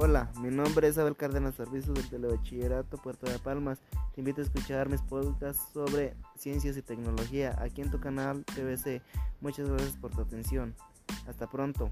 Hola, mi nombre es Abel Cárdenas Servicio del Telebachillerato Puerto de Palmas. Te invito a escuchar mis podcasts sobre ciencias y tecnología aquí en tu canal TVC. Muchas gracias por tu atención. Hasta pronto.